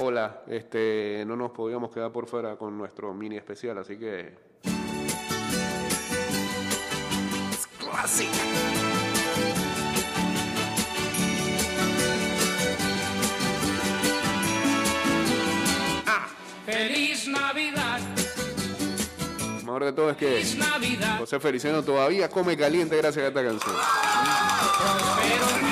Hola, este, no nos podíamos quedar por fuera con nuestro mini especial, así que Classic. Feliz Navidad, lo mejor de todo es que feliz Navidad, José Feliciano todavía come caliente gracias a esta canción. prospero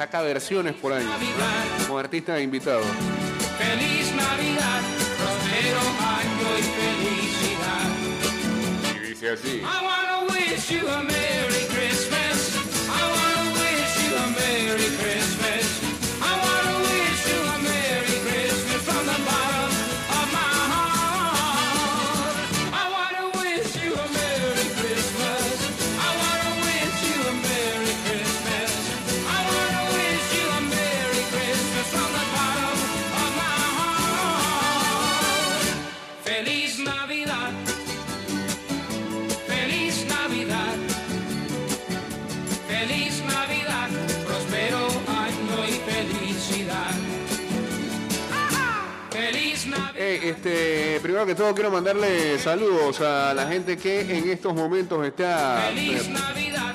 Saca versiones por año, Navidad, como artista invitado. feliz Navidad, prospero año y felicidad. Y dice así. I wanna wish you a Merry todo quiero mandarle saludos a la gente que en estos momentos está Feliz eh, Navidad,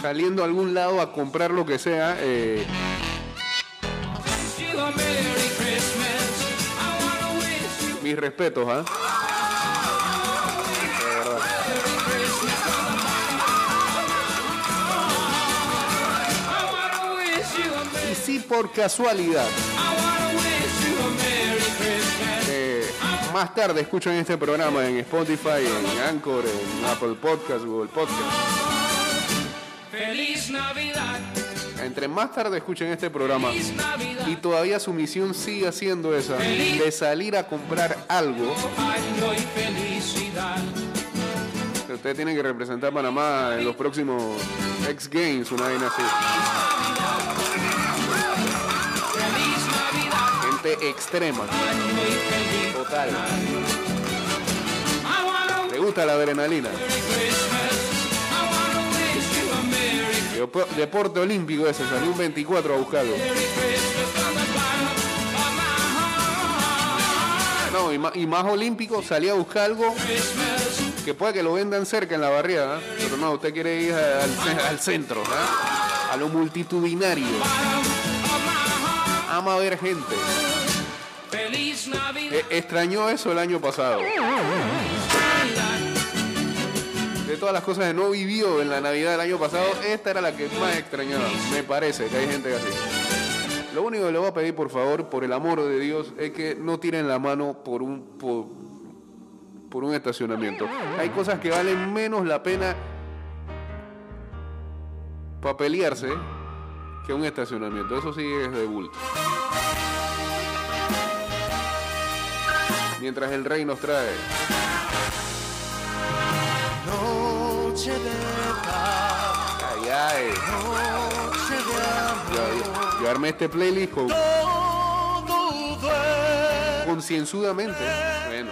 saliendo a algún lado a comprar lo que sea. eh, mis respetos, ¿ah? Y si por casualidad más tarde escuchan este programa en Spotify, en Anchor, en Apple Podcast, Google Podcast. Feliz Navidad, Entre más tarde escuchen este programa y todavía su misión siga siendo esa, de salir a comprar algo, ustedes tienen que representar a Panamá en los próximos X Games, una vaina así. Extrema, total. ¿Le gusta la adrenalina? Deporte olímpico ese, salió un 24 a buscarlo. No, y más, y más olímpico, salí a buscar algo que puede que lo vendan cerca en la barriada, ¿eh? pero no, usted quiere ir al, al centro, ¿eh? a lo multitudinario. Ama ver gente. E- extrañó eso el año pasado. De todas las cosas que no vivió en la Navidad del año pasado, esta era la que más extrañaba. Me parece que hay gente así. Lo único que le voy a pedir, por favor, por el amor de Dios, es que no tiren la mano por un por, por un estacionamiento. Hay cosas que valen menos la pena para pelearse que un estacionamiento. Eso sí es de bulto. Mientras el rey nos trae. Noche de paz, Ay, ay. noche de amor. Yo, yo- yo armé este playlist con- concienzudamente. Bueno,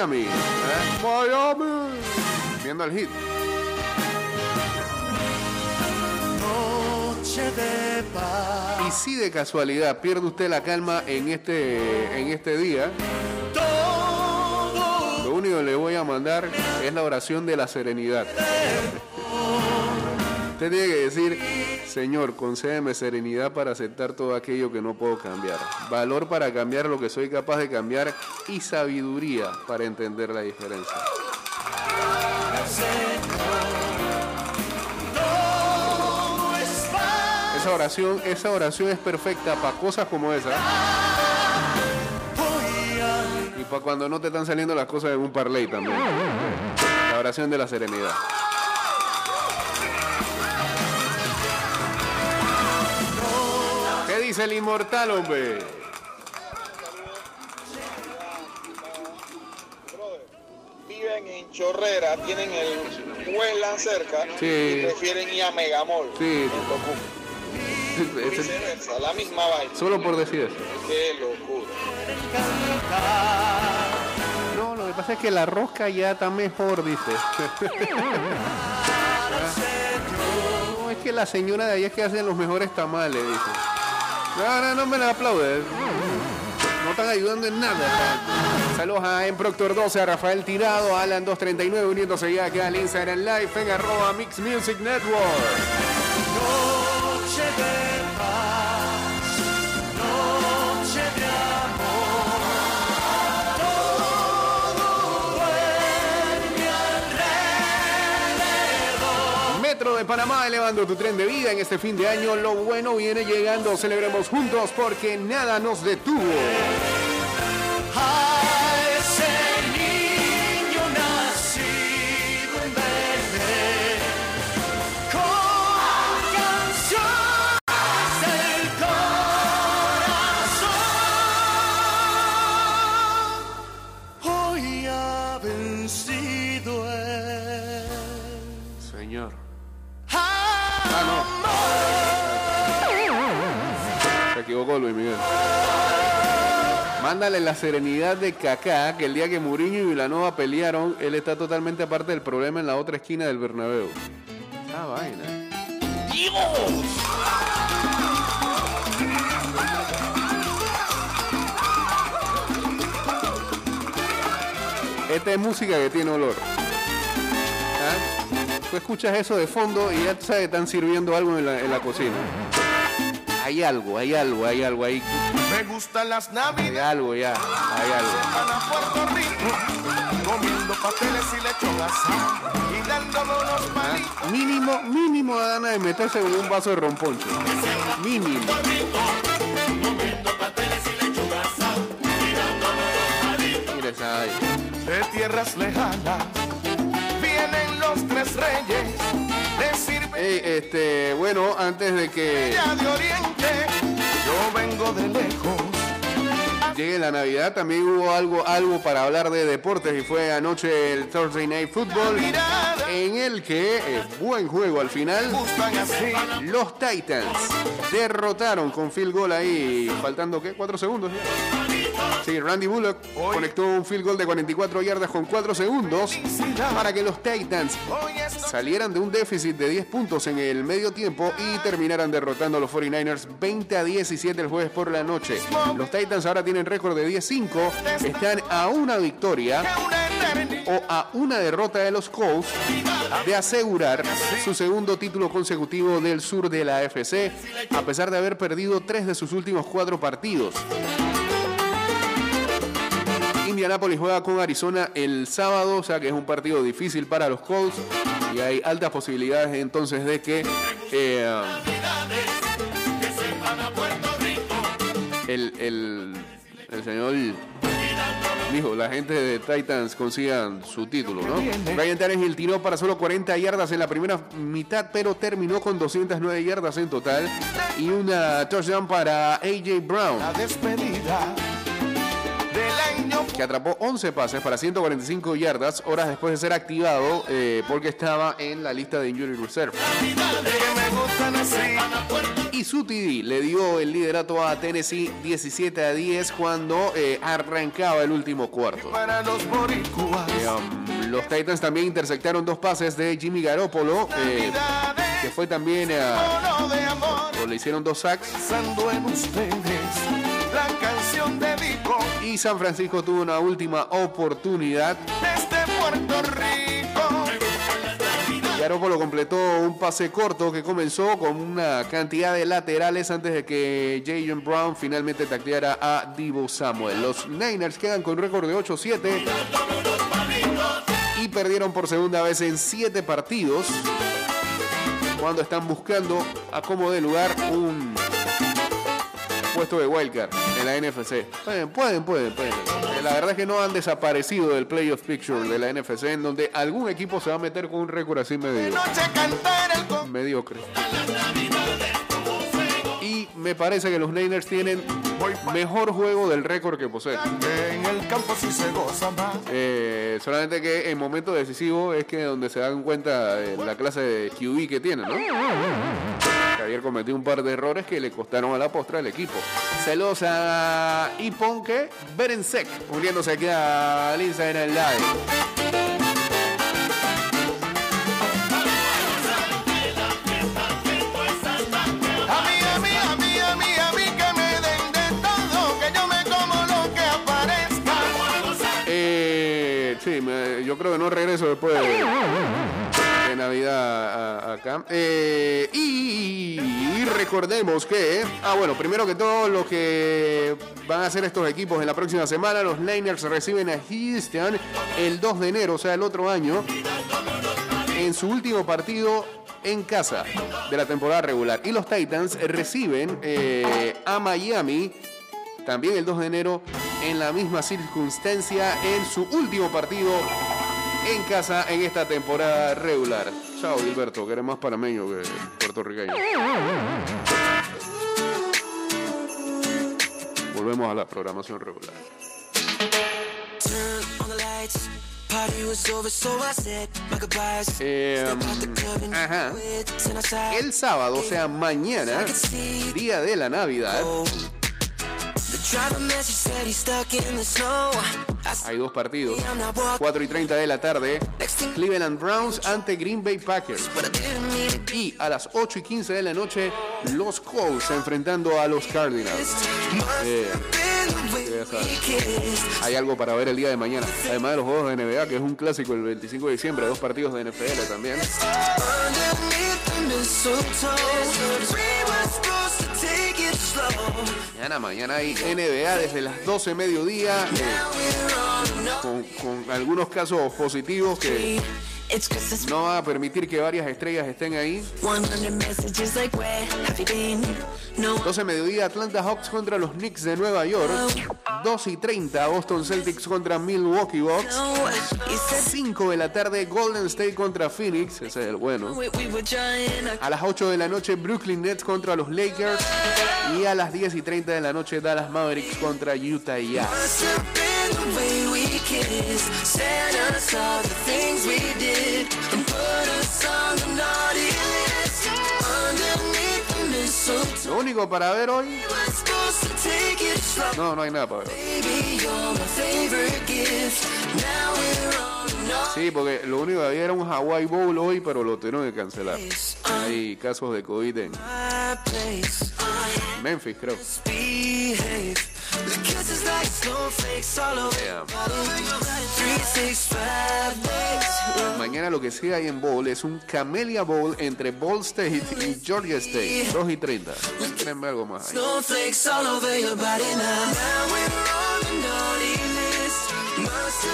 Miami. ¿eh? Miami. Viendo el hit. Noche de paz. Y si de casualidad pierde usted la calma en este, en este día, Todo lo único que le voy a mandar es la oración de la serenidad. Usted tiene que decir, Señor, concédeme serenidad para aceptar todo aquello que no puedo cambiar, valor para cambiar lo que soy capaz de cambiar y sabiduría para entender la diferencia. Esa oración, esa oración es perfecta para cosas como esa y para cuando no te están saliendo las cosas en un parlay también. La oración de la serenidad. Dice el inmortal, hombre? Viven en Chorrera, tienen el Westland cerca Sí. y prefieren ir a Megamall. Sí. en Viceversa, la misma vaina. Solo por decir eso. Qué locura. No, lo que pasa es que la rosca ya está mejor, dice. no, es que la señora de ahí es que hacen los mejores tamales, dice. No, no, no me la aplaudes. No están ayudando en nada. Saludos a En Proctor 12, a Rafael Tirado, a Alan 239, uniéndose ya acá al Instagram Live en arroba Mix Music Network. De Panamá elevando tu tren de vida en este fin de año. Lo bueno viene llegando. Celebremos juntos porque nada nos detuvo. Luis Miguel. Mándale la serenidad de Kaká, que el día que Mourinho y Vilanova pelearon, él está totalmente aparte del problema en la otra esquina del Bernabéu. Ah, vaina. Esta es música que tiene olor. ¿Ah? Tú escuchas eso de fondo y ya sabes que están sirviendo algo en la cocina. Hay algo, hay algo, hay algo, hay, Me gustan las hay navidades. algo ya, hay algo. Van a Puerto Rico comiendo pasteles y lechón asado y unos palitos. ¿Ah? Mínimo, mínimo da ganas de meterse con un vaso de romponcho. Mínimo. Mira esa ahí. De tierras lejanas este, bueno, antes de que llegue la Navidad, también hubo algo, algo para hablar de deportes y fue anoche el Thursday Night Football en el que, eh, buen juego al final, los Titans derrotaron con field goal ahí, faltando ¿qué? ¿Cuatro segundos? ya? Sí, Randy Bullock conectó un field goal de 44 yardas con 4 segundos para que los Titans salieran de un déficit de 10 puntos en el medio tiempo y terminaran derrotando a los 49ers 20 a 17 el jueves por la noche. Los Titans ahora tienen récord de 10-5, están a una victoria o a una derrota de los Colts de asegurar su segundo título consecutivo del sur de la AFC, a pesar de haber perdido tres de sus últimos cuatro partidos. Indianapolis juega con Arizona el sábado, o sea que es un partido difícil para los Colts y hay altas posibilidades entonces de que eh, el, el, el señor dijo, la gente de Titans consigan su título, ¿no? Ryan Tannehill tiró para solo 40 yardas en la primera mitad, pero terminó con 209 yardas en total y una touchdown para AJ Brown. La despedida que atrapó 11 pases para 145 yardas horas después de ser activado eh, porque estaba en la lista de Injury Reserve. Y su TD le dio el liderato a Tennessee 17 a 10 cuando eh, arrancaba el último cuarto. Eh, um, los Titans también interceptaron dos pases de Jimmy Garoppolo, eh, que fue también o le hicieron dos sacks. Y San Francisco tuvo una última oportunidad desde Puerto Rico. Garoppolo completó un pase corto que comenzó con una cantidad de laterales antes de que Jayon Brown finalmente tacleara a Divo Samuel. Los Niners quedan con récord de 8-7 y perdieron por segunda vez en 7 partidos cuando están buscando a como de lugar un puesto de wildcard en la NFC. Pueden, pueden, pueden, pueden. Eh, La verdad es que no han desaparecido del playoff picture de la NFC en donde algún equipo se va a meter con un récord así medio Noche cantar el con. mediocre. Me parece que los Niners tienen mejor juego del récord que poseen. En el campo sí se goza más. Eh, solamente que en momentos decisivos es que donde se dan cuenta de la clase de QB que tienen, ¿no? Ayer cometió un par de errores que le costaron a la postra al equipo. Saludos a Iponque Berensek, uniéndose aquí al Instagram Live. Creo que no regreso después de, Navidad acá. Eh, y, y recordemos que, ah, bueno, primero que todo, lo que van a hacer estos equipos en la próxima semana, los Niners reciben a Houston el 2 de enero, o sea, el otro año, en su último partido en casa de la temporada regular. Y los Titans reciben eh, a Miami también el 2 de enero en la misma circunstancia en su último partido en casa en esta temporada regular. Chao Gilberto, que eres más panameño que puertorriqueño. Volvemos a la programación regular. Eh, ajá. El sábado, o sea, mañana, día de la Navidad, Hay dos partidos. I'm not walking. 4 y 30 de la tarde, Cleveland Browns ante Green Bay Packers. Y a las 8 y 15 de la noche, los Colts enfrentando a los Cardinals. Eh, hay algo para ver el día de mañana. Además de los juegos de NBA, que es un clásico el 25 de diciembre, dos partidos de NFL también. Mañana, mañana hay NBA desde las 12 mediodía, eh, con, con algunos casos positivos que. No van a permitir que varias estrellas estén ahí. 100 messages like, where have you been? No 12 mediodía, Atlanta Hawks contra los Knicks de Nueva York. 2 y 30, Boston Celtics contra Milwaukee Bucks. no. You said 5 de la tarde, Golden State contra Phoenix. Ese es el bueno. A las 8 de la noche, Brooklyn Nets contra los Lakers. Y a las 10 y 30 de la noche, Dallas Mavericks contra Utah Jazz. The us all things we did and put us on the naughty list. Underneath the mistletoe, Lo único para ver hoy. No, no hay nada para ver. Sí, porque lo único que había era un Hawaii Bowl hoy, pero lo tuvieron que cancelar. Hay casos de COVID en Memphis, creo. Behave. The kisses like snowflakes all over. Damn. 365 days. Mañana lo que sí hay en Bowl es un Camellia Bowl entre Ball State y Georgia State. 2 y 30. Créanme algo más ahí. Snowflakes all over your body now. Now we're on the naughty list. Must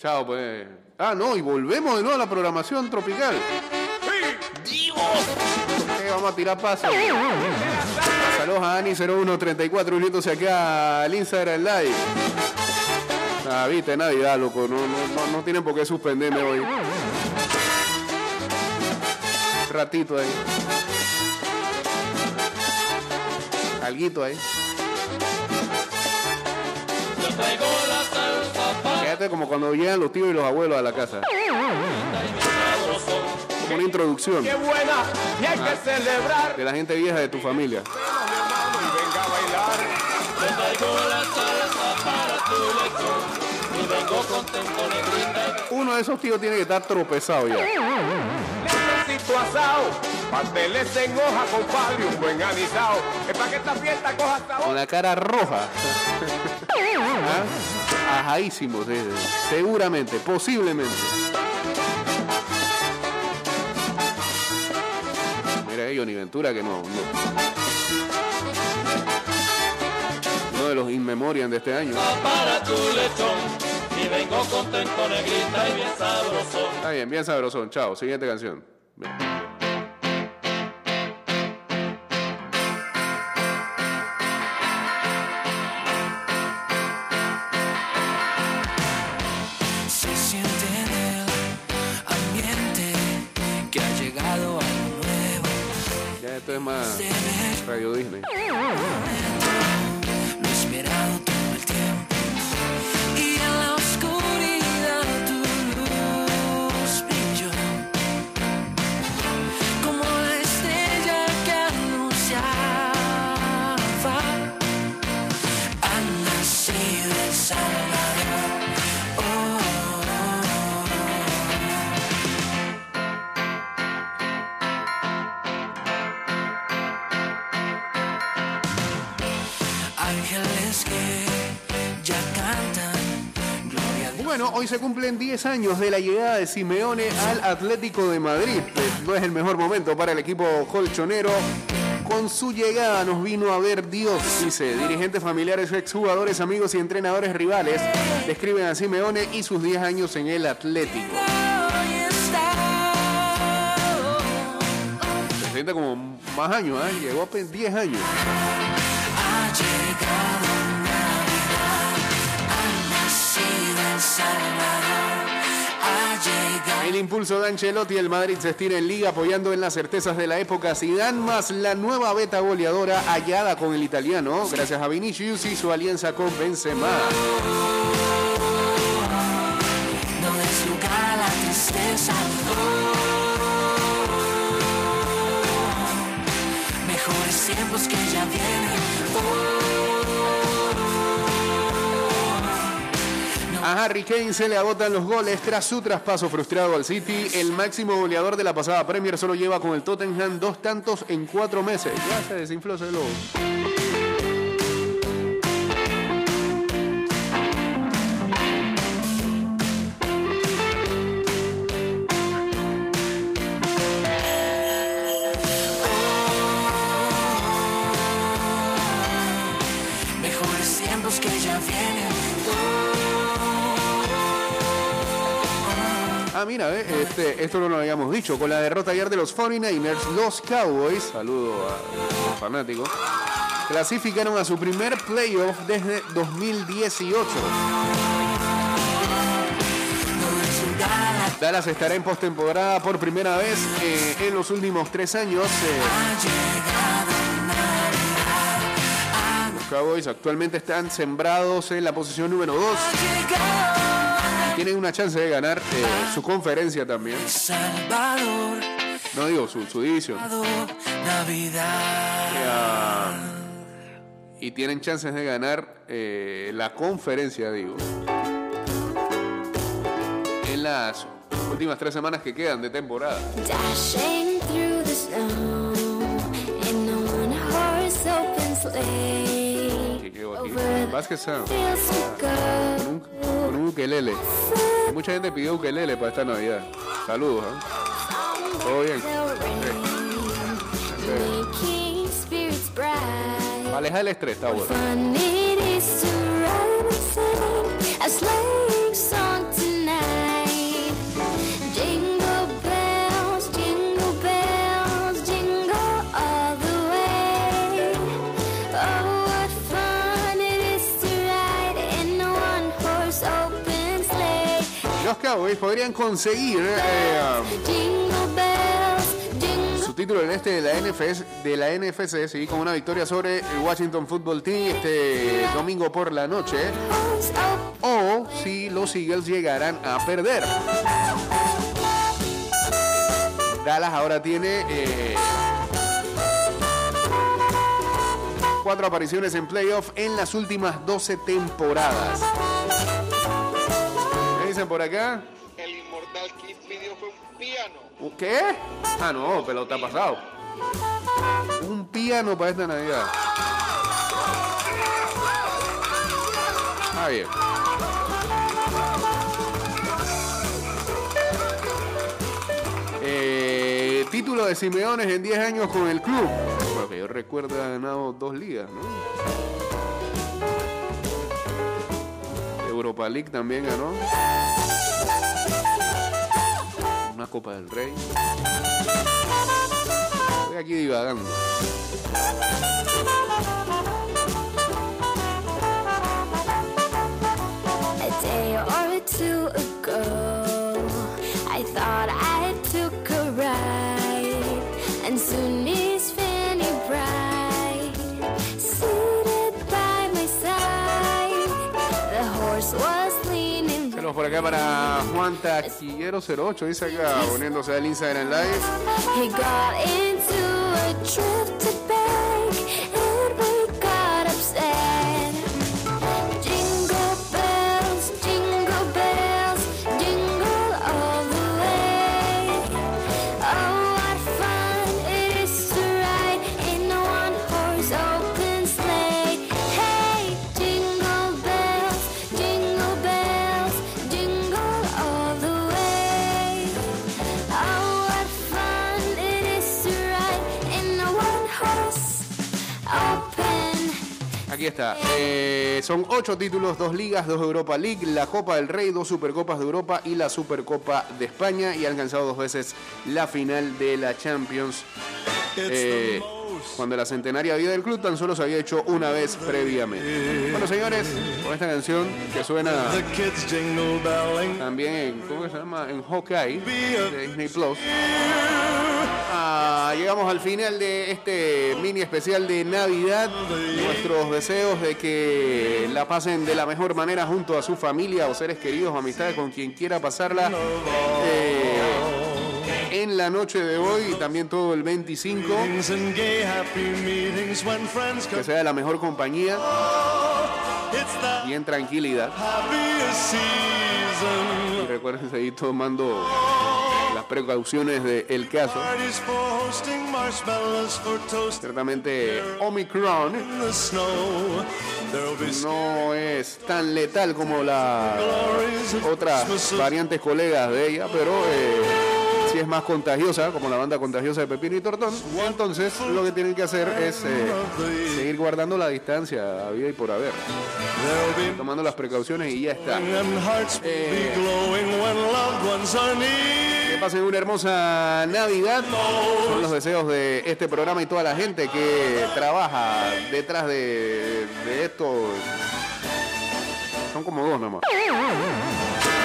Chao, pues. Ah, no, y volvemos de nuevo a la programación tropical. ¡Dios! Ok, vamos a tirar paso. Saludos a Ani0134 uniéndose acá al Instagram Live. Ah, viste, Navidad, loco. No, no, no, no tienen por qué suspenderme hoy. Ratito ahí. Alguito ahí. Fíjate como cuando llegan los tíos y los abuelos a la casa. Como una introducción ¡Qué buena! Y hay que celebrar. de la gente vieja de tu familia. Uno de esos tíos tiene que estar tropezado ya. Necesito asado, pasteles en hoja, compadre, un buen anisado. Es para que esta fiesta coja sabor. Con la cara roja. ¿Ah? Ajaísimo, sí, sí. seguramente, posiblemente. Mira ahí, Johnny Ventura, que no, no. Uno de los inmemorian de este año. para tu lechón y vengo contento negrita y bien sabroso. Está bien, bien sabrosón. Chao, siguiente canción. Hoy se cumplen 10 años de la llegada de Simeone al Atlético de Madrid. No es el mejor momento para el equipo colchonero. Con su llegada nos vino a ver Dios, dice. Dirigentes familiares, exjugadores, amigos y entrenadores rivales describen a Simeone y sus 10 años en el Atlético. Se siente como más años, ¿eh? Llegó apenas 10 años. Ha llegado el impulso de Ancelotti, el Madrid se estira en liga apoyando en las certezas de la época Zidane más la nueva beta goleadora hallada con el italiano gracias a Vinicius y su alianza con Benzema. A Harry Kane se le agotan los goles tras su traspaso frustrado al City. El máximo goleador de la pasada Premier solo lleva con el Tottenham dos tantos en cuatro meses. Ya se desinfló ese globo. Mira, eh, este, esto no lo habíamos dicho. Con la derrota ayer de los 49ers, los Cowboys, saludo a los fanáticos, clasificaron a su primer playoff desde 2018. Dallas estará en postemporada por primera vez eh, en los últimos tres años. eh, los Cowboys actualmente están sembrados en la posición número 2. Tienen una chance de ganar eh, su conferencia también. Salvador, No digo su, su división. Navidad. Y tienen chances de ganar eh, la conferencia, digo. En las últimas tres semanas que quedan de temporada. Dashing through the snow in a one horse open sleigh. Vázquez Sound. we Con un, con un ukelele. Mucha gente pidió ukelele para esta Navidad. Saludos, ¿eh? Todo bien. El estrés, está bueno. Cowboys podrían conseguir eh, jingle su título en este de la NFC, de la NFC sí, con una victoria sobre el Washington Football Team este domingo por la noche. O si los Eagles llegaran a perder. Dallas ahora tiene eh, cuatro apariciones en playoff en las últimas 12 temporadas. ¿Qué dicen por acá? El inmortal Kid pidió fue un piano. ¿Un ¿Qué? Ah, no, pelota pasado. Un piano para esta Navidad. Ah, bien. Eh, título de Simeones en 10 años con el club. Bueno, que yo recuerdo ha ganado dos ligas, ¿no? Europa League también ganó. una Copa del Rey. Estoy aquí divagando. Para Juan Taquillero 08, dice acá, poniéndose al Instagram Live. Aquí está. Eh, son ocho títulos, dos ligas, dos Europa League, la Copa del Rey, dos Supercopas de Europa y la Supercopa de España y ha alcanzado dos veces la final de la Champions. Eh, cuando la centenaria vida del club tan solo se había hecho una vez previamente. Bueno, señores, con esta canción que suena también en, ¿cómo se llama? En Hawkeye de Disney Plus. Llegamos al final de este mini especial de Navidad. Nuestros deseos de que la pasen de la mejor manera junto a su familia o seres queridos, amistades, con quien quiera pasarla. eh, en la noche de hoy y también todo el 25. Meetings and gay happy meetings when friends Que sea la mejor compañía y en tranquilidad. Y recuerden seguir tomando precauciones del caso. For toast Ciertamente Omicron no es tan letal como las otras variantes colegas de ella, pero eh, sí es más contagiosa, como la banda contagiosa de Pepino y Tortón. Entonces lo que tienen que hacer es eh, seguir guardando la distancia a vida y por haber, tomando las precauciones y ya está. Eh. Pasen una hermosa Navidad. Son los deseos de este programa y toda la gente que trabaja detrás de, de esto. Son como dos nomás.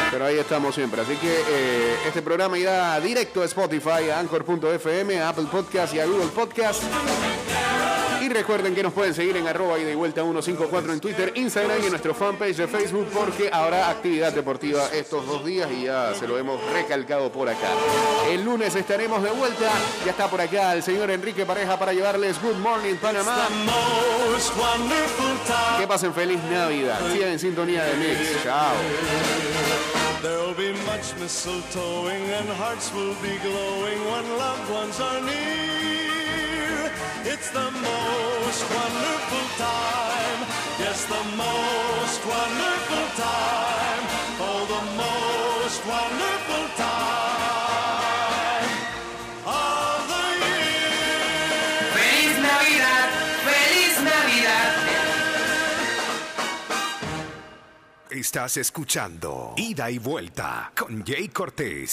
Pero ahí estamos siempre. Así que eh, este programa irá directo a Spotify, a Anchor.fm, a Apple Podcast y a Google Podcast. Y recuerden que nos pueden seguir en arroba y de vuelta 154 en Twitter, Instagram y en nuestro fanpage de Facebook porque habrá actividad deportiva estos dos días y ya se lo hemos recalcado por acá. El lunes estaremos de vuelta. Ya está por acá el señor Enrique Pareja para llevarles Good Morning Panamá. Que pasen feliz Navidad. Sigan en sintonía de Mix. Chao. It's the most wonderful time. Yes, the most wonderful time. Oh, the most wonderful time of the year. Feliz Navidad, feliz Navidad. Estás escuchando Ida y Vuelta con Jay Cortés.